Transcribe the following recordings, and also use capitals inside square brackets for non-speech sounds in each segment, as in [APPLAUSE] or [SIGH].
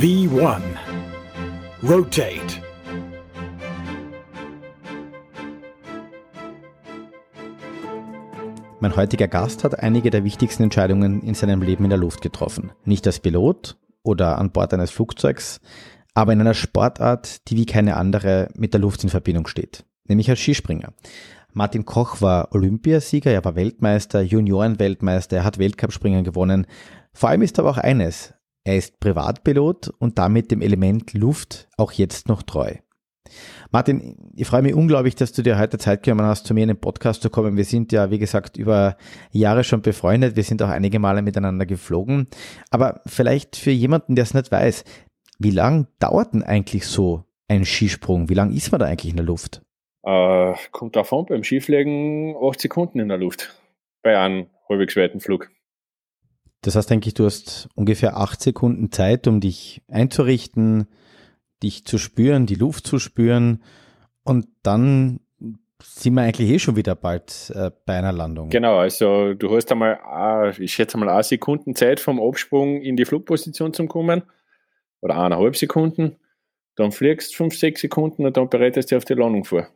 V1 Rotate Mein heutiger Gast hat einige der wichtigsten Entscheidungen in seinem Leben in der Luft getroffen. Nicht als Pilot oder an Bord eines Flugzeugs, aber in einer Sportart, die wie keine andere mit der Luft in Verbindung steht, nämlich als Skispringer. Martin Koch war Olympiasieger, er war Weltmeister, Juniorenweltmeister, er hat Weltcupspringen gewonnen. Vor allem ist aber auch eines, er ist Privatpilot und damit dem Element Luft auch jetzt noch treu. Martin, ich freue mich unglaublich, dass du dir heute Zeit genommen hast, zu mir in den Podcast zu kommen. Wir sind ja, wie gesagt, über Jahre schon befreundet. Wir sind auch einige Male miteinander geflogen. Aber vielleicht für jemanden, der es nicht weiß, wie lang dauert denn eigentlich so ein Skisprung? Wie lang ist man da eigentlich in der Luft? Äh, kommt davon, beim Skifliegen 8 Sekunden in der Luft. Bei einem halbwegs weiten Flug. Das heißt, denke ich, du hast ungefähr acht Sekunden Zeit, um dich einzurichten, dich zu spüren, die Luft zu spüren und dann sind wir eigentlich eh schon wieder bald äh, bei einer Landung. Genau, also du hast einmal, äh, ich schätze mal, eine Sekunden Zeit vom Absprung in die Flugposition zu kommen oder eineinhalb Sekunden, dann fliegst fünf, sechs Sekunden und dann bereitest du dich auf die Landung vor.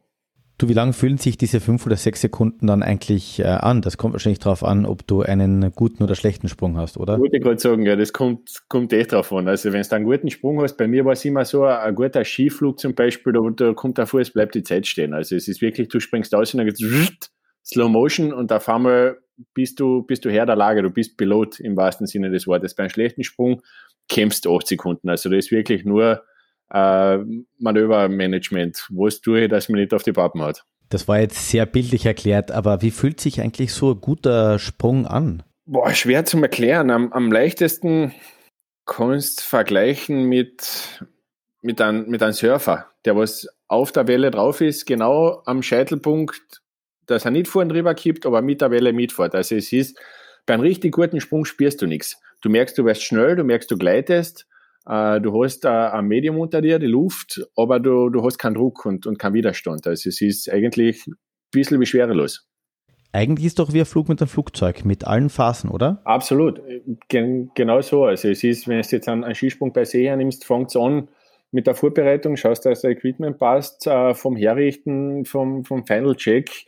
Du, wie lange fühlen sich diese fünf oder sechs Sekunden dann eigentlich äh, an? Das kommt wahrscheinlich darauf an, ob du einen guten oder schlechten Sprung hast, oder? Ich gerade sagen, ja, das kommt, kommt echt drauf an. Also wenn du einen guten Sprung hast, bei mir war es immer so, ein guter Skiflug zum Beispiel, da, da kommt davor, es bleibt die Zeit stehen. Also es ist wirklich, du springst aus und dann geht's Slow Motion und auf einmal bist du, bist du Herr der Lage, du bist Pilot im wahrsten Sinne des Wortes. Bei einem schlechten Sprung kämpfst du acht Sekunden. Also das ist wirklich nur äh, Manövermanagement. Was tue ich, dass man nicht auf die Pappen hat? Das war jetzt sehr bildlich erklärt, aber wie fühlt sich eigentlich so ein guter Sprung an? Boah, schwer zu erklären. Am, am leichtesten kannst du vergleichen mit, mit, einem, mit einem Surfer, der was auf der Welle drauf ist, genau am Scheitelpunkt, dass er nicht vorn drüber kippt, aber mit der Welle mitfährt. Also es ist, bei einem richtig guten Sprung spürst du nichts. Du merkst, du wirst schnell, du merkst, du gleitest, äh, du hast ein Medium unter dir, die Luft, aber du, du hast keinen Druck und, und keinen Widerstand. Also es ist eigentlich ein bisschen wie schwerelos. Eigentlich ist doch wie ein Flug mit einem Flugzeug, mit allen Phasen, oder? Absolut, Gen genau so. Also es ist, wenn du jetzt einen, einen Skisprung per se hernimmst, fängt es an mit der Vorbereitung, schaust, dass das Equipment passt, äh, vom Herrichten, vom, vom Final Check,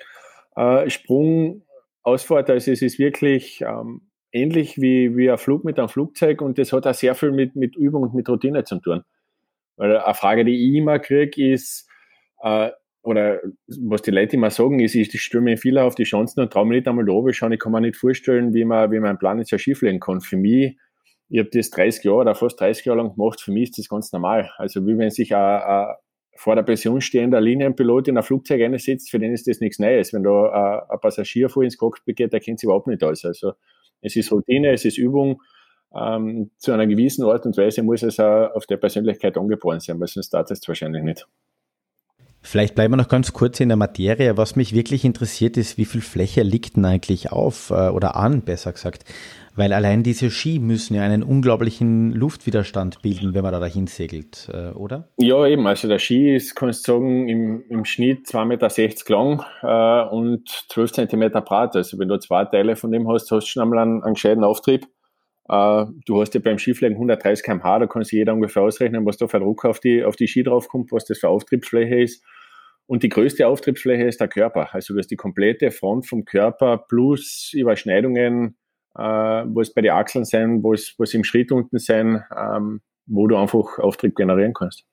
äh, Sprung, Ausfahrt. Also es ist wirklich ähm, ähnlich wie, wie ein Flug mit einem Flugzeug und das hat auch sehr viel mit, mit Übung und mit Routine zu tun. Weil eine Frage, die ich immer kriege, ist, äh, oder was die Leute immer sagen, ist, ich mir viel auf die Chancen und traue mir nicht einmal da oben schauen. Ich kann mir nicht vorstellen, wie man, wie man einen Plan jetzt ja schieflegen kann. Für mich, ich habe das 30 Jahre oder fast 30 Jahre lang gemacht, für mich ist das ganz normal. Also wie wenn sich ein, ein vor der Pension stehender Linienpilot in ein Flugzeug einsetzt, für den ist das nichts Neues. Wenn da ein, ein Passagier vor ins Cockpit geht, der kennt sich überhaupt nicht aus. Also es ist Routine, es ist Übung. Ähm, zu einer gewissen Art und Weise muss es auch auf der Persönlichkeit angeboren sein, weil sonst startet es wahrscheinlich nicht. Vielleicht bleiben wir noch ganz kurz in der Materie. Was mich wirklich interessiert ist, wie viel Fläche liegt denn eigentlich auf äh, oder an, besser gesagt? Weil allein diese Ski müssen ja einen unglaublichen Luftwiderstand bilden, wenn man da dahin segelt, äh, oder? Ja, eben. Also der Ski ist, kannst du sagen, im, im Schnitt 2,60 Meter lang äh, und 12 Zentimeter breit. Also wenn du zwei Teile von dem hast, hast du schon einmal einen, einen gescheiten Auftrieb. Äh, du hast ja beim Skifliegen 130 km/h, da kann sich jeder ungefähr ausrechnen, was da für Druck auf die, auf die Ski draufkommt, was das für Auftriebsfläche ist. Und die größte Auftriebsfläche ist der Körper. Also du hast die komplette Front vom Körper plus Überschneidungen, äh, wo es bei den Achseln sein, wo es, wo es im Schritt unten sein, ähm, wo du einfach Auftrieb generieren kannst.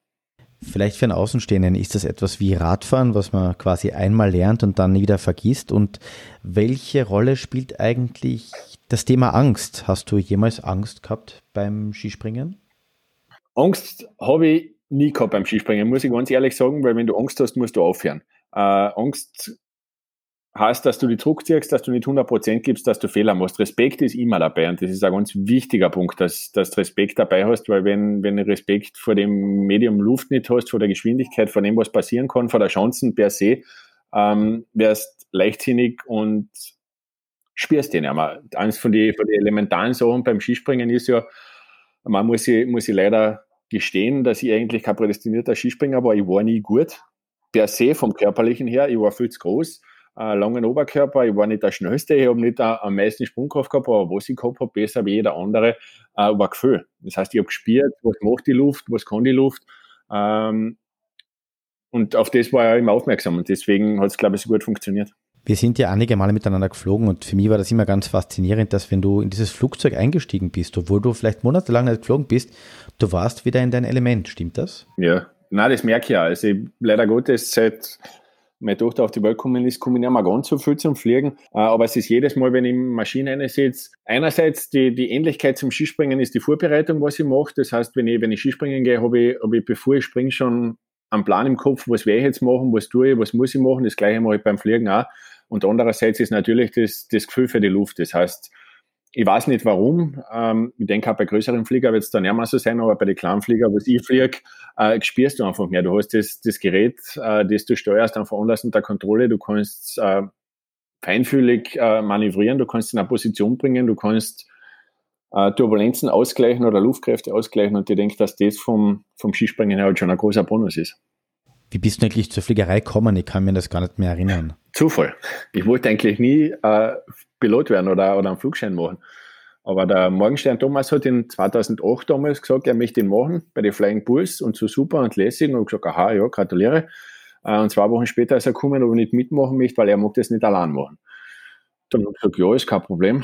Vielleicht für einen Außenstehenden ist das etwas wie Radfahren, was man quasi einmal lernt und dann wieder vergisst. Und welche Rolle spielt eigentlich das Thema Angst? Hast du jemals Angst gehabt beim Skispringen? Angst habe ich nie gehabt beim Skispringen, muss ich ganz ehrlich sagen, weil wenn du Angst hast, musst du aufhören. Äh, Angst heißt, dass du die Druck ziehst, dass du nicht 100% gibst, dass du Fehler machst. Respekt ist immer dabei und das ist ein ganz wichtiger Punkt, dass, dass du Respekt dabei hast, weil wenn, wenn du Respekt vor dem Medium Luft nicht hast, vor der Geschwindigkeit, vor dem, was passieren kann, vor der Chancen per se, ähm, wärst leichtsinnig und spürst den ja. Eines von den von die elementaren Sachen beim Skispringen ist ja, man muss ich, muss leider gestehen, dass ich eigentlich kein prädestinierter Skispringer war. Ich war nie gut, per se vom Körperlichen her. Ich war viel zu groß äh, langen Oberkörper. Ich war nicht der Schnellste, ich habe nicht am meisten Sprungkraft gehabt, aber was ich gehabt habe, besser wie jeder andere, äh, war Gefühl. Das heißt, ich habe gespürt, was macht die Luft, was kann die Luft. Ähm, und auf das war ich immer aufmerksam und deswegen hat es, glaube ich, so gut funktioniert. Wir sind ja einige Male miteinander geflogen und für mich war das immer ganz faszinierend, dass wenn du in dieses Flugzeug eingestiegen bist, obwohl du vielleicht monatelang nicht geflogen bist, du warst wieder in dein Element. Stimmt das? Ja, na, das merke ich ja. Also ich, leider Gottes seit meine Tochter auf die Welt gekommen ist, komme ich nicht mehr ganz so viel zum Fliegen. Äh, aber es ist jedes Mal, wenn ich in Maschine sitze, einerseits die, die Ähnlichkeit zum Skispringen ist die Vorbereitung, was ich mache. Das heißt, wenn ich, wenn ich Skispringen gehe, habe ich, habe ich, bevor ich springe, schon einen Plan im Kopf, was werde ich jetzt machen, was tue ich, was muss ich machen. Das gleiche mache ich beim Fliegen auch. Und andererseits ist natürlich das, das Gefühl für die Luft. Das heißt, ich weiß nicht warum. Ähm, ich denke auch bei größeren Flieger wird es dann nicht mehr so sein, aber bei den kleinen Flieger, was ich fliege, äh, spürst du einfach mehr. Du hast das, das Gerät, äh, das du steuerst, einfach anders unter Kontrolle. Du kannst äh, feinfühlig äh, manövrieren, du kannst in eine Position bringen, du kannst äh, Turbulenzen ausgleichen oder Luftkräfte ausgleichen und ich denke, dass das vom, vom Skispringen halt schon ein großer Bonus ist. Wie bist du eigentlich zur Fliegerei gekommen? Ich kann mir das gar nicht mehr erinnern. Zufall. Ich wollte eigentlich nie äh, Pilot werden oder, oder einen Flugschein machen. Aber der Morgenstern Thomas hat in 2008 damals gesagt, er möchte ihn machen bei den Flying Bulls und so super und lässig. Und gesagt, aha, ja, gratuliere. Äh, und zwei Wochen später ist er gekommen, ob er nicht mitmachen möchte, weil er mag das nicht allein machen. Dann habe ich gesagt, ja, ist kein Problem.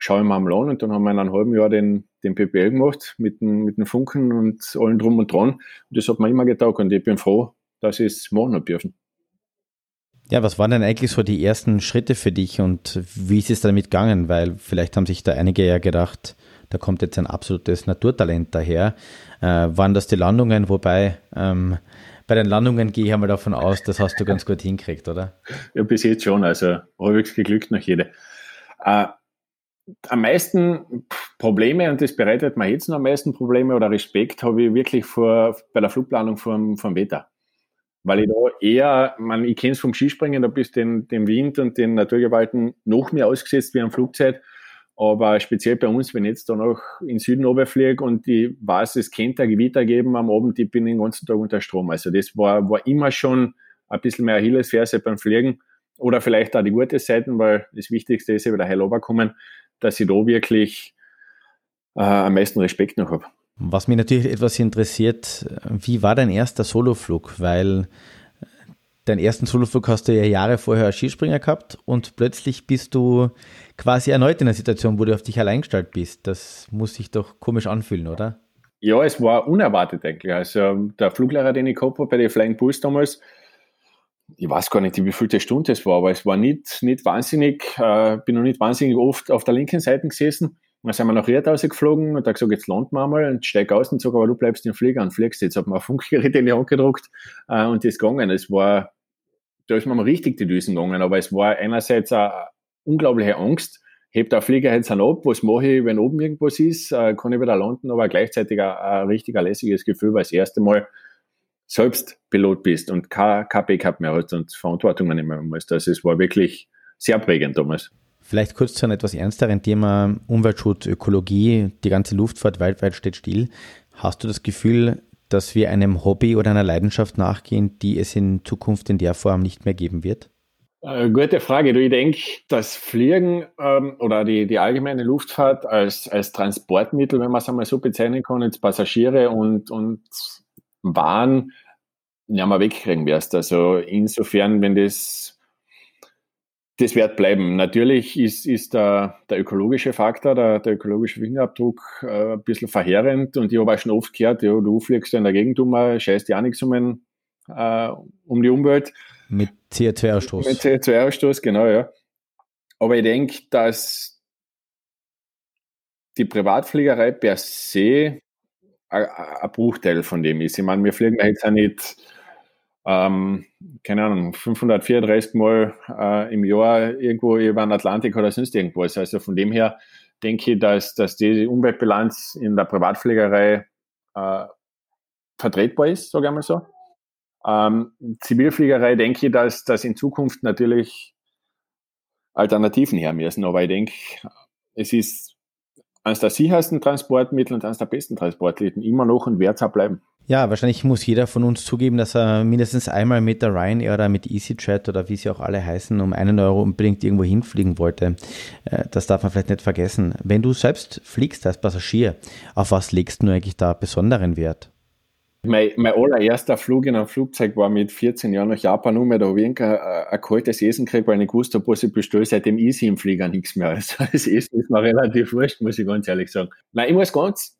Äh, schau ich mal an. Und dann haben wir in einem halben Jahr den, den PPL gemacht mit dem, mit dem Funken und allem drum und dran. Und das hat mir immer getaugt und ich bin froh, dass ich es machen habe dürfen. Ja, was waren denn eigentlich so die ersten Schritte für dich und wie ist es damit gegangen? Weil vielleicht haben sich da einige ja gedacht, da kommt jetzt ein absolutes Naturtalent daher. Äh, waren das die Landungen? Wobei ähm, bei den Landungen gehe ich einmal davon aus, das hast du ganz gut hinkriegt, oder? Ja, bis jetzt schon. Also halbwegs geglückt nach jede. Äh, am meisten Probleme, und das bereitet mir jetzt noch am meisten Probleme oder Respekt, habe ich wirklich vor, bei der Flugplanung vom, vom Wetter weil ich da eher, man, ich kenne es vom Skispringen, da bist du den, dem Wind und den Naturgewalten noch mehr ausgesetzt wie am Flugzeit. Aber speziell bei uns, wenn ich jetzt da noch in Süden runterfliege und ich weiß, es könnte ein Gewitter geben am Abend, ich bin den ganzen Tag unter Strom. Also das war, war immer schon ein bisschen mehr Achillesferse beim Fliegen oder vielleicht auch die gute Seiten, weil das Wichtigste ist ja wieder heil runterkommen, dass ich da wirklich äh, am meisten Respekt noch habe. Was mich natürlich etwas interessiert, wie war dein erster Soloflug? Weil deinen ersten Soloflug hast du ja Jahre vorher als Skispringer gehabt und plötzlich bist du quasi erneut in einer Situation, wo du auf dich allein gestellt bist. Das muss sich doch komisch anfühlen, oder? Ja, es war unerwartet eigentlich. Also der Fluglehrer, den ich gehabt habe bei den Flying Bulls damals, ich weiß gar nicht, wie viele Stunde es war, aber es war nicht, nicht wahnsinnig, äh, bin noch nicht wahnsinnig oft auf der linken Seite gesessen. Dann sind wir nach Riedhause geflogen und da gesagt, jetzt landen wir mal und steig aus und sag, aber du bleibst im Flieger und fliegst. Jetzt hat man ein Funkgerät in die Hand gedruckt äh, und das gegangen. Es war, da ist mal richtig die Düsen gegangen, aber es war einerseits eine unglaubliche Angst. Hebt der Flieger jetzt an ab, was mache ich, wenn oben irgendwas ist, äh, kann ich wieder landen, aber gleichzeitig ein, ein richtig lässiges Gefühl, weil das erste Mal selbst Pilot bist und kein, kein Backup mehr hast und Verantwortung mehr musst. Also es war wirklich sehr prägend damals. Vielleicht kurz zu einem etwas ernsteren Thema Umweltschutz, Ökologie. Die ganze Luftfahrt weltweit steht still. Hast du das Gefühl, dass wir einem Hobby oder einer Leidenschaft nachgehen, die es in Zukunft in der Form nicht mehr geben wird? Äh, gute Frage. Du, ich denke, das Fliegen ähm, oder die, die allgemeine Luftfahrt als, als Transportmittel, wenn man es einmal so bezeichnen kann, jetzt Passagiere und, und Waren, ja, mal wegkriegen wirst. Also insofern, wenn das das wird bleiben. Natürlich ist, ist der, der ökologische Faktor, der, der ökologische Fingerabdruck äh, ein bisschen verheerend und ich habe auch schon oft gehört, ja, du fliegst in der Gegend um, scheißt ja nichts um, äh, um die Umwelt. Mit CO2-Ausstoß. Mit CO2-Ausstoß, genau, ja. Aber ich denke, dass die Privatfliegerei per se ein Bruchteil von dem ist. Ich meine, wir fliegen jetzt auch nicht ähm, keine Ahnung, 534 Mal äh, im Jahr irgendwo über den Atlantik oder sonst irgendwas. Also von dem her denke ich, dass, dass die Umweltbilanz in der Privatfliegerei äh, vertretbar ist, sage ich mal so. Ähm, Zivilfliegerei denke ich, dass, dass in Zukunft natürlich Alternativen her müssen, aber ich denke, es ist eines der sichersten Transportmittel und eines der besten Transportmittel immer noch und wird es bleiben. Ja, wahrscheinlich muss jeder von uns zugeben, dass er mindestens einmal mit der Ryanair oder mit EasyJet oder wie sie auch alle heißen, um einen Euro unbedingt irgendwo hinfliegen wollte. Äh, das darf man vielleicht nicht vergessen. Wenn du selbst fliegst als Passagier, auf was legst du eigentlich da besonderen Wert? Mein, mein allererster Flug in einem Flugzeug war mit 14 Jahren nach Japan um. Da habe ich ein, ein kaltes Essen gekriegt, weil ich nicht gewusst habe, was ich bestelle. Seitdem easy im Flieger nichts mehr. [LAUGHS] Also das Essen ist mir relativ wurscht, muss ich ganz ehrlich sagen. Nein, ich muss ganz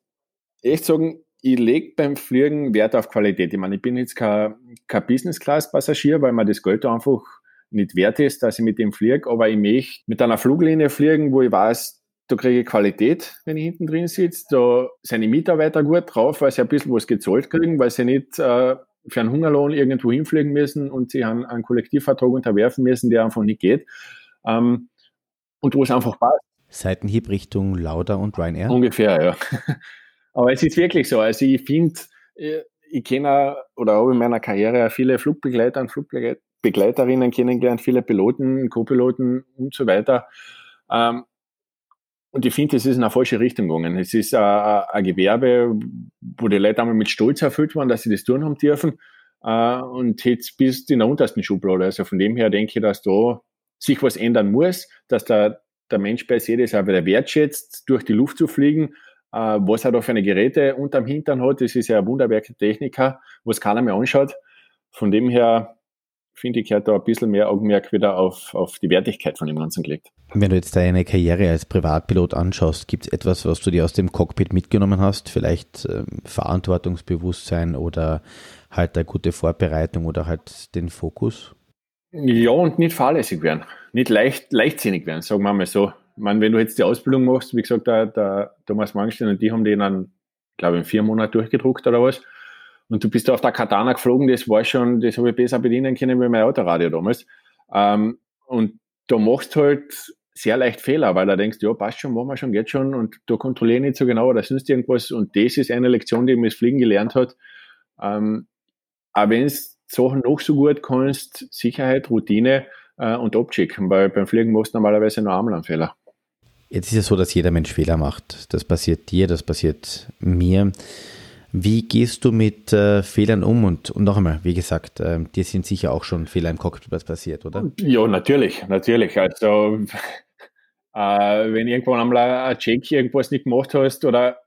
echt sagen, ich lege beim Fliegen Wert auf Qualität. Ich meine, ich bin jetzt kein, kein Business-Class-Passagier, weil mir das Geld einfach nicht wert ist, dass ich mit dem fliege, aber ich möchte mit einer Fluglinie fliegen, wo ich weiß, da kriege ich Qualität, wenn ich hinten drin sitze. Da sind die Mitarbeiter gut drauf, weil sie ein bisschen was gezahlt kriegen, weil sie nicht äh, für einen Hungerlohn irgendwo hinfliegen müssen und sie einen, einen Kollektivvertrag unterwerfen müssen, der einfach nicht geht. Ähm, und wo es einfach passt. Seitenhieb Richtung Lauda und Ryanair? Ungefähr, ja. [LAUGHS] Aber es ist wirklich so. Also ich finde, äh, ich kenne oder habe in meiner Karriere viele Flugbegleiter und Flugbegleiterinnen kennengelernt, viele Piloten, Co-Piloten und so weiter. Ähm, und ich finde, es ist in eine falsche Richtung gegangen. Es ist ein, ein Gewerbe, wo die Leute einmal mit Stolz erfüllt waren, dass sie das tun haben dürfen. Äh, und jetzt bist du in der untersten Schublade. Also von dem her denke ich, dass da sich was ändern muss, dass der, der Mensch per se das auch wieder wertschätzt, durch die Luft zu fliegen äh, was er da für eine Geräte unterm Hintern hat. Das ist ja ein Wunderwerk Techniker, was keiner mehr anschaut. Von dem her finde ich, hat da ein bisschen mehr Augenmerk wieder auf, auf die Wertigkeit von dem Ganzen gelegt. Wenn du jetzt deine Karriere als Privatpilot anschaust, gibt es etwas, was du dir aus dem Cockpit mitgenommen hast? Vielleicht ähm, Verantwortungsbewusstsein oder halt eine gute Vorbereitung oder halt den Fokus? Ja, und nicht fahrlässig werden. Nicht leicht, leichtsinnig werden, sagen wir mal so. Ich meine, wenn du jetzt die Ausbildung machst, wie gesagt, der, der Thomas Mangelstein und die haben den dann, glaube ich, in vier Monaten durchgedruckt oder was. Und du bist da auf der Katana geflogen, das war schon, das habe ich besser bedienen können wie mein Autoradio damals. Ähm, und da machst halt sehr leicht Fehler, weil da denkst, ja, passt schon, machen wir schon, geht schon und da kontrolliere ich nicht so genau oder sonst irgendwas. Und das ist eine Lektion, die mir das Fliegen gelernt hat. Ähm, auch wenn es Sachen noch so gut kannst, Sicherheit, Routine äh, und abschicken, weil beim Fliegen machst du normalerweise nur einmal einen Fehler. Jetzt ist es so, dass jeder Mensch Fehler macht. Das passiert dir, das passiert mir. Wie gehst du mit äh, Fehlern um? Und, und noch einmal, wie gesagt, äh, dir sind sicher auch schon Fehler im Cockpit passiert, oder? Ja, natürlich, natürlich. Also, äh, wenn irgendwann einmal ein Check irgendwas nicht gemacht hast oder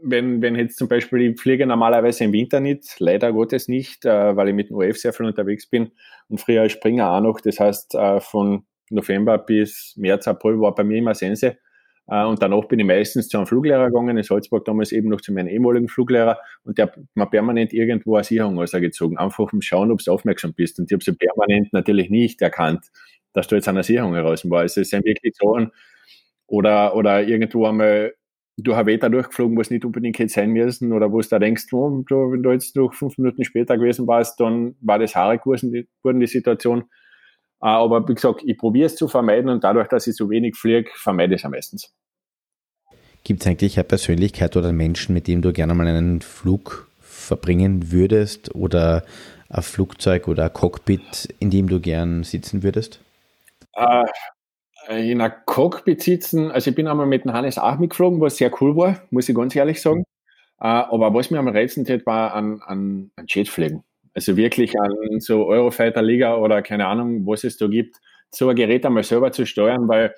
wenn, wenn jetzt zum Beispiel, ich fliege normalerweise im Winter nicht, leider Gottes nicht, äh, weil ich mit dem OF sehr viel unterwegs bin und früher als Springer auch noch. Das heißt, äh, von November bis März, April war bei mir immer Sense. Äh, und danach bin ich meistens zu einem Fluglehrer gegangen, in Salzburg damals eben noch zu meinem ehemaligen Fluglehrer und der hat mir permanent irgendwo eine Sicherung ausgezogen, einfach um schauen, ob du aufmerksam bist. Und ich habe sie permanent natürlich nicht erkannt, dass du jetzt an der Sicherung heraus war. Also es sind wirklich Sachen, oder, oder irgendwo einmal durch ein Wetter durchgeflogen, wo es nicht unbedingt hätte sein müssen, oder wo du da denkst, oh, du, wenn du jetzt noch fünf Minuten später gewesen warst, dann war das haarig geworden, die, Situation. Äh, aber wie gesagt, ich probiere es zu vermeiden und dadurch, dass ich so wenig fliege, vermeide ich es am meistens. Gibt es eigentlich eine Persönlichkeit oder einen Menschen, mit dem du gerne mal einen Flug verbringen würdest oder ein Flugzeug oder ein Cockpit, in dem du gern sitzen würdest? Äh, in einem Cockpit sitzen, also ich bin einmal mit dem Hannes auch mitgeflogen, was sehr cool war, muss ich ganz ehrlich sagen. Äh, aber was mir am reizen hat, war an, an, an Jetfliegen. Also wirklich an so Eurofighter Liga oder keine Ahnung, was es da gibt, so ein Gerät einmal selber zu steuern, weil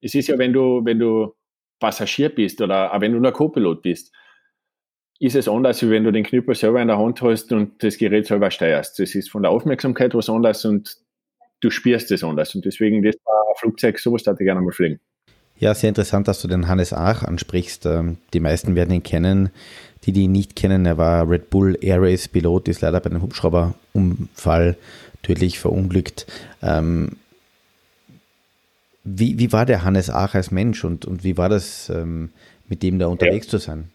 es ist ja, wenn du, wenn du Passagier bist oder auch wenn du nur Co-Pilot bist, ist es anders, wie wenn du den Knüppel selber in der Hand hast und das Gerät selber steuerst. Das ist von der Aufmerksamkeit was anderes und du spürst es anders. Und deswegen, das Flugzeug, sowas darf ich gerne mal fliegen. Ja, sehr interessant, dass du den Hannes Ach ansprichst. Ähm, die meisten werden ihn kennen. Die, die ihn nicht kennen, er war Red Bull Air Race Pilot, ist leider bei einem Hubschrauberunfall tödlich verunglückt. Ähm, wie, wie war der Hannes Ach als Mensch und, und wie war das, ähm, mit dem da unterwegs ja. zu sein?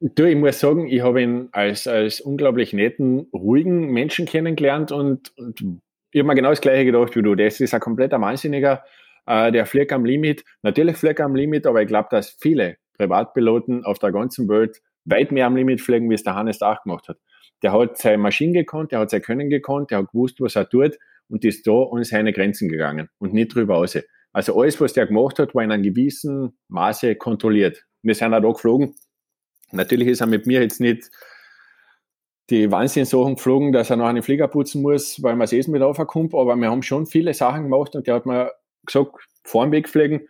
Du, ich muss sagen, ich habe ihn als, als unglaublich netten, ruhigen Menschen kennengelernt und, und ich habe mir genau das Gleiche gedacht wie du. Das ist ein kompletter Wahnsinniger, äh, der fliegt am Limit. Natürlich fliegt er am Limit, aber ich glaube, dass viele Privatpiloten auf der ganzen Welt weit mehr am Limit fliegen, wie es der Hannes auch gemacht hat. Der hat seine Maschine gekonnt, der hat sein Können gekonnt, der hat gewusst, was er tut und ist da an seine Grenzen gegangen und nicht drüber raus. Also alles, was der gemacht hat, war in einem gewissen Maße kontrolliert. Wir sind auch da geflogen. Natürlich ist er mit mir jetzt nicht die Wahnsinnssachen geflogen, dass er noch einen Flieger putzen muss, weil man das Essen mit aufkommt. Aber wir haben schon viele Sachen gemacht und der hat mir gesagt, vor dem Weg fliegen,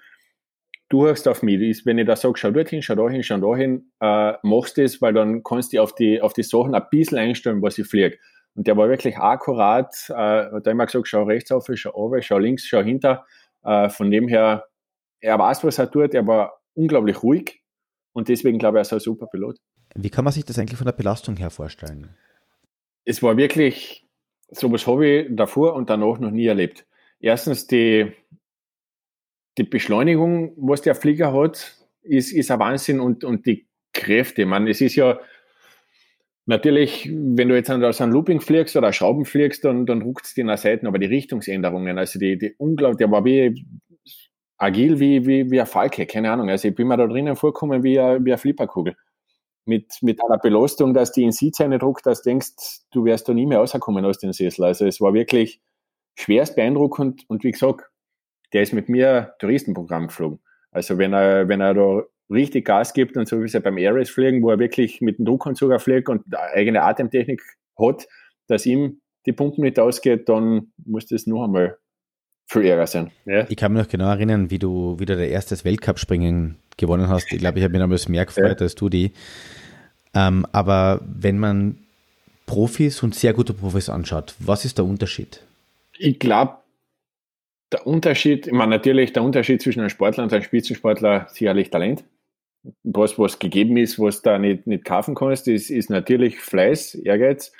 du hörst auf mich. Wenn ich da sage, schau dorthin, schau dahin, schau dahin, äh, machst das, weil dann kannst du auf die, auf die Sachen ein bisschen einstellen, was ich fliege. Und der war wirklich akkurat, äh, hat immer gesagt, schau rechts auf, schau runter, schau links, schau hinter. Äh, von dem her, er weiß, was er tut, er war unglaublich ruhig und deswegen glaube ich, er ist ein super Pilot. Wie kann man sich das eigentlich von der Belastung her vorstellen? Es war wirklich, sowas habe ich davor und danach noch nie erlebt. Erstens die, die Beschleunigung, was der Flieger hat, ist, ist ein Wahnsinn und, und die Kräfte. Man, es ist ja natürlich, wenn du jetzt aus einem Looping fliegst oder Schrauben fliegst, dann, dann ruckt es dir nach Seiten, aber die Richtungsänderungen, also die, die unglaublich, der war wie agil wie, wie, wie ein Falke, keine Ahnung. Also ich bin mir da drinnen vorgekommen wie eine, wie eine Flipperkugel. Mit, mit einer Belastung, dass die in Sitzheine druckt, dass du denkst, du wärst da nie mehr rausgekommen aus dem Sessel. Also es war wirklich schwerst beeindruckend und wie gesagt, der ist mit mir Touristenprogramm geflogen. Also wenn er, wenn er da richtig Gas gibt und so wie es ja beim Air fliegen, wo er wirklich mit dem Druckanzug fliegt und eigene Atemtechnik hat, dass ihm die Pumpen nicht ausgeht, dann muss das noch einmal viel Ärger sein. Ja. Ich kann mich noch genau erinnern, wie du wieder der erstes Weltcup-Springen gewonnen hast. Ich glaube, ich habe mich damals mehr gefreut ja. als du die. Ähm, aber wenn man Profis und sehr gute Profis anschaut, was ist der Unterschied? Ich glaube, der Unterschied, ich meine, natürlich der Unterschied zwischen einem Sportler und einem Spitzensportler sicherlich Talent. Was, was gegeben ist, was da nicht, nicht kaufen kannst, ist, ist natürlich Fleiß, Ehrgeiz.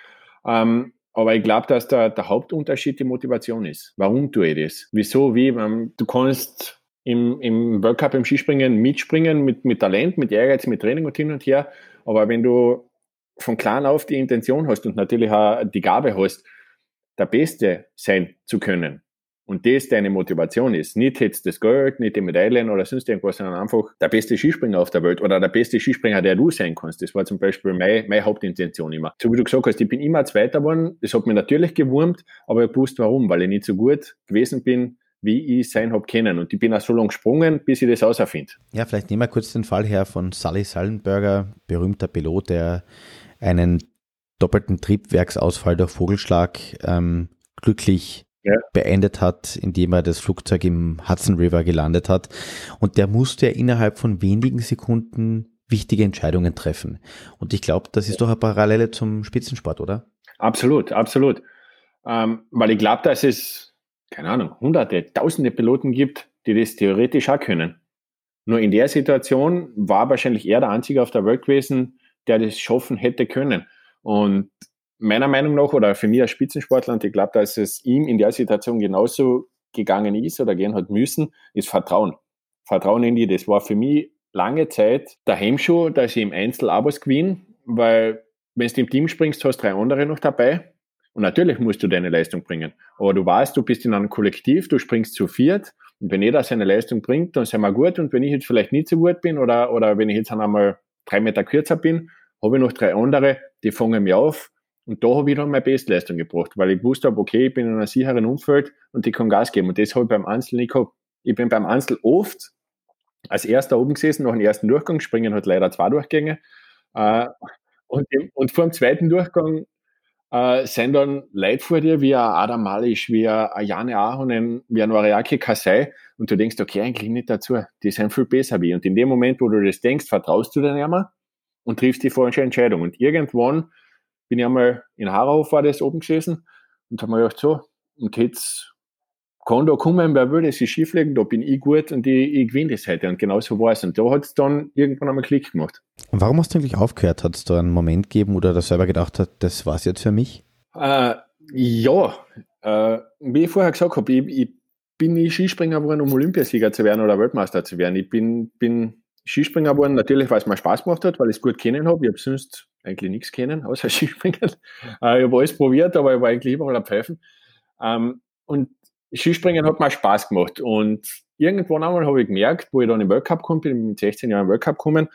Ähm, aber ich glaube, dass der, der Hauptunterschied die Motivation ist. Warum tue ich das? Wieso? Wie? Ähm, du kannst im, im World Cup im Skispringen mitspringen mit, mit Talent, mit Ehrgeiz, mit Training und hin und her. Aber wenn du von klein auf die Intention hast und natürlich auch die Gabe hast, der Beste sein zu können, und das deine Motivation ist, nicht jetzt das Geld, nicht die Medaillen oder sonst irgendwas, sondern einfach der beste Skispringer auf der Welt oder der beste Skispringer, der du sein kannst. Das war zum Beispiel meine, meine Hauptintention immer. So wie du gesagt hast, ich bin immer Zweiter geworden. Das hat mich natürlich gewurmt, aber ich wusste warum, weil ich nicht so gut gewesen bin, wie ich sein habe können. Und ich bin auch so lange gesprungen, bis ich das auserfinde. Ja, vielleicht nehmen wir kurz den Fall her von Sully Sallenberger, berühmter Pilot, der einen doppelten Triebwerksausfall durch Vogelschlag ähm, glücklich ja. beendet hat, indem er das Flugzeug im Hudson River gelandet hat. Und der musste innerhalb von wenigen Sekunden wichtige Entscheidungen treffen. Und ich glaube, das ist doch eine Parallele zum Spitzensport, oder? Absolut, absolut. Ähm, weil ich glaube, dass es, keine Ahnung, hunderte, tausende Piloten gibt, die das theoretisch auch können. Nur in der Situation war wahrscheinlich er der Einzige auf der Welt gewesen, der das schaffen hätte können. Und meiner Meinung nach, oder für mich als Spitzensportler, und ich glaube, dass es ihm in der Situation genauso gegangen ist oder gehen hat müssen, ist Vertrauen. Vertrauen in die. Das war für mich lange Zeit der Hemmschuh, dass ich im Einzel Abos gewinne, weil wenn du im Team springst, hast du drei andere noch dabei. Und natürlich musst du deine Leistung bringen. Aber du weißt, du bist in einem Kollektiv, du springst zu viert. Und wenn jeder seine Leistung bringt, dann sind wir gut. Und wenn ich jetzt vielleicht nicht so gut bin oder, oder wenn ich jetzt einmal drei Meter kürzer bin, habe ich noch drei andere, die fangen mich auf und da habe ich dann meine Bestleistung gebracht, weil ich wusste okay, ich bin in einem sicheren Umfeld und ich kann Gas geben. Und das habe ich beim Einzel nicht gehabt. Ich bin beim Einzel oft als erster oben gesessen, nach dem ersten Durchgang, springen hat leider zwei Durchgänge. Äh, und, und vor dem zweiten Durchgang äh, sind dann Leute vor dir, wie ein Adam Malisch, wie ein Jane Ahonen, wie ein Noriaki Kasai. Und du denkst, okay, eigentlich nicht dazu. Die sind viel besser wie. Und in dem Moment, wo du das denkst, vertraust du denen immer und triffst die falsche Entscheidung. Und irgendwann bin ich einmal in Harau war das oben gesessen und habe mir gedacht, so, und jetzt kann da kommen, wer will, das ist Skifliegen, da bin ich gut und ich, ich gewinne das heute. Und genau so war es. Und da hat es dann irgendwann einmal Klick gemacht. Und warum hast du eigentlich aufgehört? Hat es da einen Moment gegeben, wo du selber gedacht hast, das war es jetzt für mich? Äh, ja, äh, wie ich vorher gesagt habe, ich, ich bin nie Skispringer geworden, um Olympiasieger zu werden oder Weltmeister zu werden. Ich bin, bin Skispringer geworden, natürlich, weil es mir Spaß gemacht hat, weil ich es gut kennen habe. Ich habe sonst eigentlich nichts kennen, außer [LAUGHS] Skispringen. Äh, ich habe alles probiert, aber ich war eigentlich überall am Pfeifen. Ähm, und Skispringen hat mir Spaß gemacht. Und irgendwann einmal habe ich gemerkt, wo ich dann im Weltcup gekommen bin, mit 16 Jahren im Weltcup gekommen,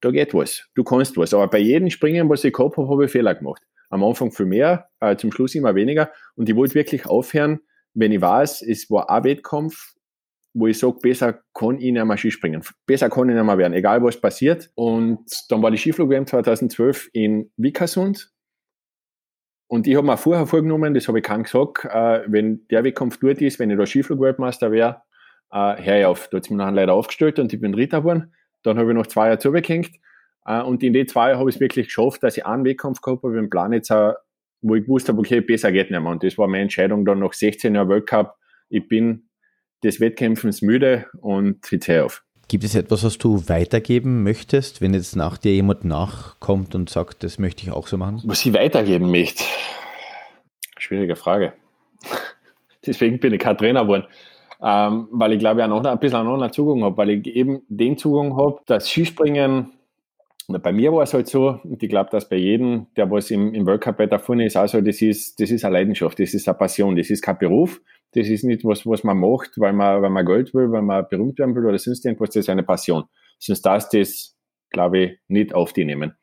da geht was. Du kannst was. Aber bei jedem Springen, was ich gehabt habe, habe ich Fehler gemacht. Am Anfang viel mehr, äh, zum Schluss immer weniger. Und ich wollte wirklich aufhören, wenn ich weiß, es war ein Wettkampf, wo ich sage, besser kann ich nicht mehr Skispringen. Besser kann ich nicht mehr werden, egal was passiert. Und dann war die Skiflug-WM 2012 in Vikersund. Und ich habe mir vorher vorgenommen, das habe ich keinem gesagt, äh, wenn der Wettkampf dort ist, wenn ich da Skiflug-Weltmeister wäre, äh, hör ich auf. Da hat es mir dann leider aufgestellt und ich bin Dritter geworden. Dann habe ich noch zwei Jahre zugehängt. Äh, und in den zwei Jahren habe ich es wirklich geschafft, dass ich einen Wettkampf gehabt habe im Plan jetzt, auch, wo ich gewusst habe, okay, besser geht nicht mehr. Und das war meine Entscheidung dann nach 16 Jahren Weltcup. Ich bin des Wettkämpfens müde und hör auf. Gibt es etwas, was du weitergeben möchtest, wenn jetzt nach dir jemand nachkommt und sagt, das möchte ich auch so machen? Was ich weitergeben möchte? Schwierige Frage. [LAUGHS] Deswegen bin ich kein Trainer geworden. Ähm, weil ich glaube, ich noch ein bisschen einen anderen Zugang habe, weil ich eben den Zugang habe, dass Skispringen, bei mir war es halt so, und ich glaube, dass bei jedem, der was im, im World Cup weiter vorne ist, also das ist, das ist eine Leidenschaft, das ist eine Passion, das ist kein Beruf, das ist nicht was, was man macht, weil man, weil man Geld will, weil man berühmt werden will oder sonst irgendwas, das ist eine Passion. Sonst darfst du das, glaube ich, nicht auf die nehmen.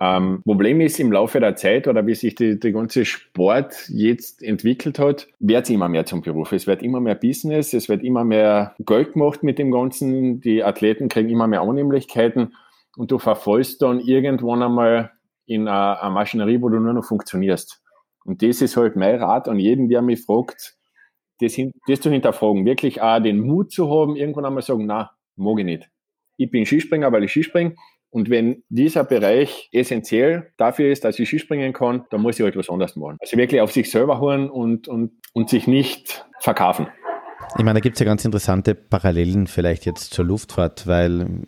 Ähm, Problem ist, im Laufe der Zeit oder wie sich die ganze Sport jetzt entwickelt hat, wird es immer mehr zum Beruf. Es wird immer mehr Business, es wird immer mehr Geld gemacht mit dem Ganzen, die Athleten kriegen immer mehr Annehmlichkeiten und du verfallst dann irgendwann einmal in eine, eine Maschinerie, wo du nur noch funktionierst. Und das ist halt mein Rat an jeden, der mich fragt, das, das zu hinterfragen, wirklich auch den Mut zu haben, irgendwann einmal sagen, na, mag ich nicht. Ich bin Skispringer, weil ich Skispringe. Und wenn dieser Bereich essentiell dafür ist, dass ich Skispringen kann, dann muss ich halt was anderes machen. Also wirklich auf sich selber hören und, und, und sich nicht verkaufen. Ich meine, da gibt es ja ganz interessante Parallelen vielleicht jetzt zur Luftfahrt, weil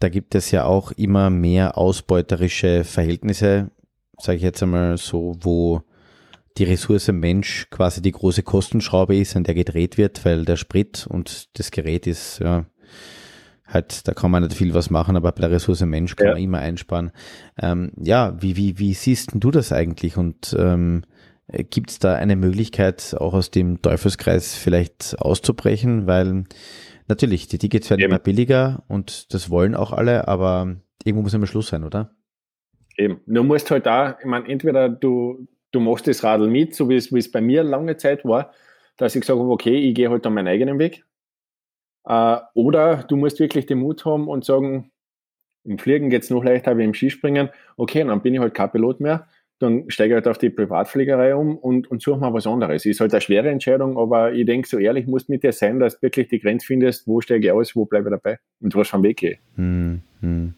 da gibt es ja auch immer mehr ausbeuterische Verhältnisse, sage ich jetzt einmal so, wo die Ressource Mensch quasi die große Kostenschraube ist, an der gedreht wird, weil der Sprit und das Gerät ist, ja, halt, da kann man nicht viel was machen, aber bei der Ressource Mensch kann ja. man immer einsparen. Ähm, ja, wie, wie, wie siehst du das eigentlich und ähm, gibt es da eine Möglichkeit, auch aus dem Teufelskreis vielleicht auszubrechen? Weil natürlich, die Tickets werden Eben. immer billiger und das wollen auch alle, aber irgendwo muss immer Schluss sein, oder? Eben. Du musst halt da, ich meine, entweder du, du machst das Radl mit, so wie es, bei mir lange Zeit war, dass ich gesagt habe, okay, ich gehe halt dann meinen eigenen Weg. Äh, oder du musst wirklich den Mut haben und sagen, im Fliegen geht es noch leichter wie im Skispringen. Okay, dann bin ich halt kein Pilot mehr. Dann steige ich halt auf die Privatfliegerei um und, und suche mal was anderes. Ist halt eine schwere Entscheidung, aber ich denke, so ehrlich muss mit dir sein, dass du wirklich die Grenze findest, wo steige ich aus, wo bleibe ich dabei und was vom Weg gehe. Hm, hm.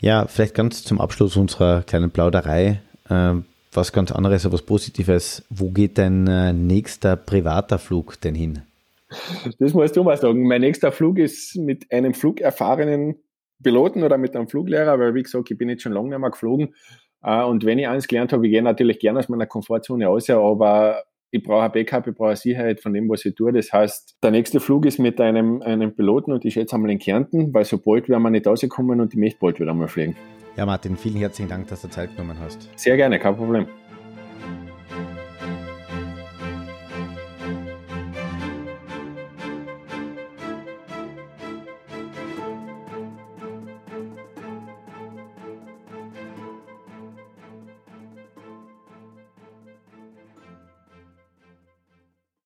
Ja, vielleicht ganz zum Abschluss unserer kleinen Plauderei. Äh, was ganz anderes, aber was Positives. Wo geht dein äh, nächster privater Flug denn hin? Das musst du mal sagen. Mein nächster Flug ist mit einem flugerfahrenen Piloten oder mit einem Fluglehrer, weil wie gesagt, ich bin jetzt schon lange nicht mehr geflogen. Äh, und wenn ich eins gelernt habe, ich gehe natürlich gerne aus meiner Komfortzone aus, aber ich brauche ein Backup, ich brauche eine Sicherheit von dem, was ich tue. Das heißt, der nächste Flug ist mit einem, einem Piloten und ich schätze einmal in Kärnten, weil so bald werden wir nicht rauskommen und ich möchte bald wieder mal fliegen. Ja, Martin, vielen herzlichen Dank, dass du Zeit genommen hast. Sehr gerne, kein Problem.